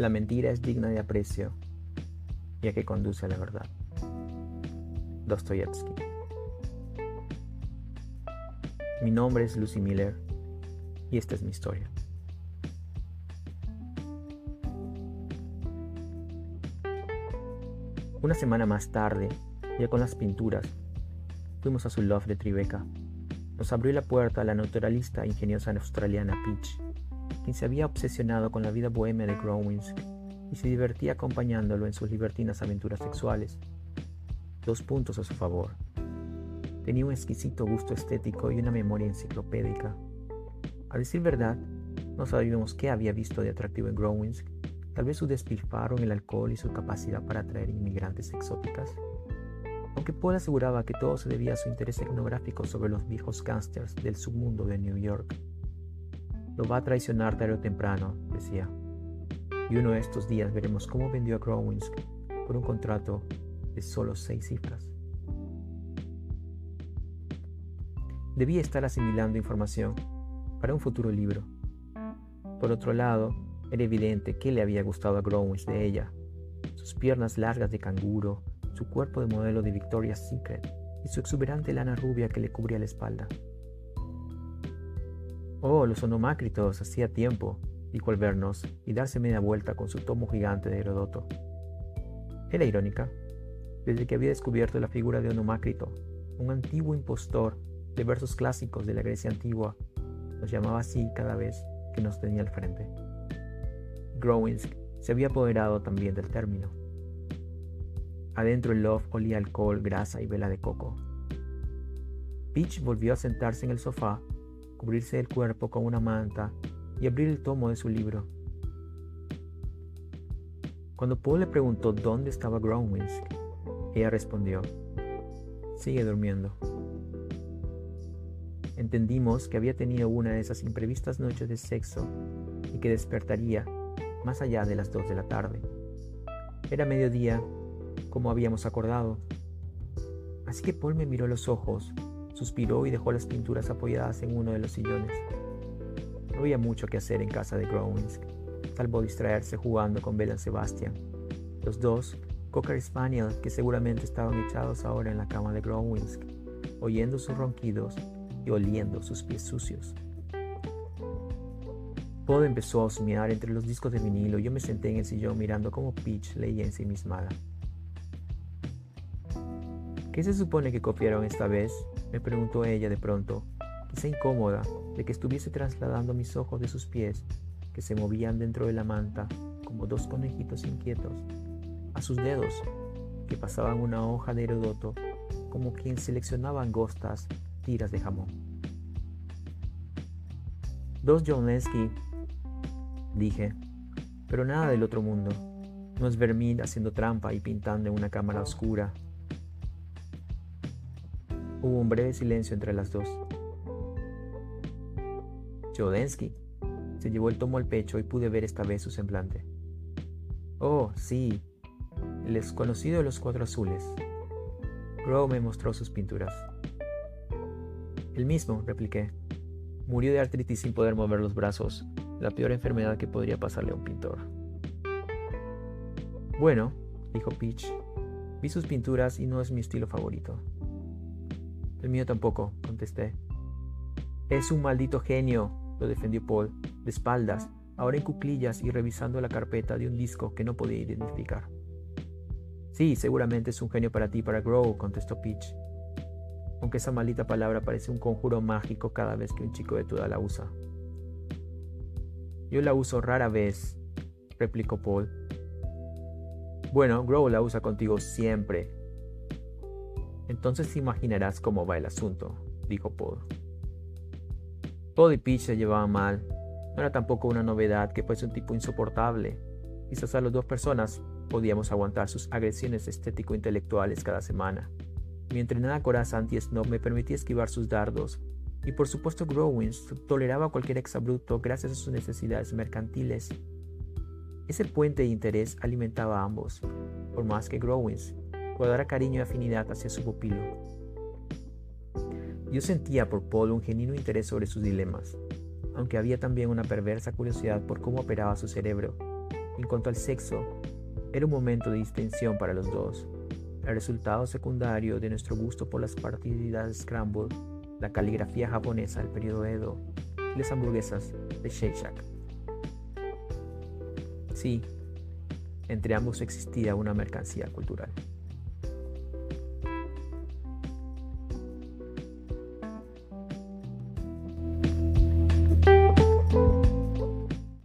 La mentira es digna de aprecio, ya que conduce a la verdad. Dostoyevsky. Mi nombre es Lucy Miller y esta es mi historia. Una semana más tarde, ya con las pinturas, fuimos a su loft de Tribeca. Nos abrió la puerta la naturalista e ingeniosa australiana Peach, quien se había obsesionado con la vida bohemia de Growings y se divertía acompañándolo en sus libertinas aventuras sexuales. Dos puntos a su favor. Tenía un exquisito gusto estético y una memoria enciclopédica. A decir verdad, no sabíamos qué había visto de atractivo en Growings, tal vez su despilfarro en el alcohol y su capacidad para atraer inmigrantes exóticas. Aunque Paul aseguraba que todo se debía a su interés etnográfico sobre los viejos gángsters del submundo de New York. Lo va a traicionar tarde o temprano, decía. Y uno de estos días veremos cómo vendió a Growings por un contrato de solo seis cifras. Debía estar asimilando información para un futuro libro. Por otro lado, era evidente que le había gustado a Growings de ella. Sus piernas largas de canguro, su cuerpo de modelo de Victoria's Secret y su exuberante lana rubia que le cubría la espalda. Oh, los onomácritos, hacía tiempo, dijo al vernos y darse media vuelta con su tomo gigante de Herodoto. Era irónica, desde que había descubierto la figura de Onomácrito, un antiguo impostor de versos clásicos de la Grecia antigua, nos llamaba así cada vez que nos tenía al frente. Growinsk se había apoderado también del término. Adentro el loft olía alcohol, grasa y vela de coco. Peach volvió a sentarse en el sofá cubrirse el cuerpo con una manta y abrir el tomo de su libro. Cuando Paul le preguntó dónde estaba Groundwinsk, ella respondió, sigue durmiendo. Entendimos que había tenido una de esas imprevistas noches de sexo y que despertaría más allá de las dos de la tarde. Era mediodía, como habíamos acordado. Así que Paul me miró los ojos Suspiró y dejó las pinturas apoyadas en uno de los sillones. No había mucho que hacer en casa de Growinsk, salvo distraerse jugando con Bella Sebastian. Los dos, Cocker Spaniel, que seguramente estaban echados ahora en la cama de Growinsk, oyendo sus ronquidos y oliendo sus pies sucios. Pod empezó a husmear entre los discos de vinilo y yo me senté en el sillón mirando cómo Peach leía ensimismada. ¿Qué se supone que copiaron esta vez? me preguntó ella de pronto, quizá incómoda de que estuviese trasladando mis ojos de sus pies, que se movían dentro de la manta como dos conejitos inquietos, a sus dedos, que pasaban una hoja de Herodoto como quien seleccionaba angostas, tiras de jamón. Dos Lesky, dije, pero nada del otro mundo. No es Vermín haciendo trampa y pintando en una cámara oscura Hubo un breve silencio entre las dos. Jodensky se llevó el tomo al pecho y pude ver esta vez su semblante. Oh, sí, el desconocido de los cuatro azules. Grow me mostró sus pinturas. El mismo, repliqué. Murió de artritis sin poder mover los brazos, la peor enfermedad que podría pasarle a un pintor. Bueno, dijo Peach, vi sus pinturas y no es mi estilo favorito. El mío tampoco, contesté. Es un maldito genio, lo defendió Paul, de espaldas, ahora en cuclillas y revisando la carpeta de un disco que no podía identificar. Sí, seguramente es un genio para ti, para Grow, contestó Peach. Aunque esa maldita palabra parece un conjuro mágico cada vez que un chico de tu edad la usa. Yo la uso rara vez, replicó Paul. Bueno, Grow la usa contigo siempre, entonces imaginarás cómo va el asunto, dijo Paul. Paul y Peach se llevaban mal. No era tampoco una novedad que fuese un tipo insoportable. Quizás a las dos personas podíamos aguantar sus agresiones estético-intelectuales cada semana. Mi entrenada coraza anti-snob me permitía esquivar sus dardos, y por supuesto Growins toleraba cualquier exabrupto gracias a sus necesidades mercantiles. Ese puente de interés alimentaba a ambos, por más que Growins dar cariño y afinidad hacia su pupilo. Yo sentía por Paul un genuino interés sobre sus dilemas, aunque había también una perversa curiosidad por cómo operaba su cerebro En cuanto al sexo, era un momento de distensión para los dos. El resultado secundario de nuestro gusto por las partidas Scramble, la caligrafía japonesa del periodo Edo y las hamburguesas de Shake Shack. Sí, entre ambos existía una mercancía cultural.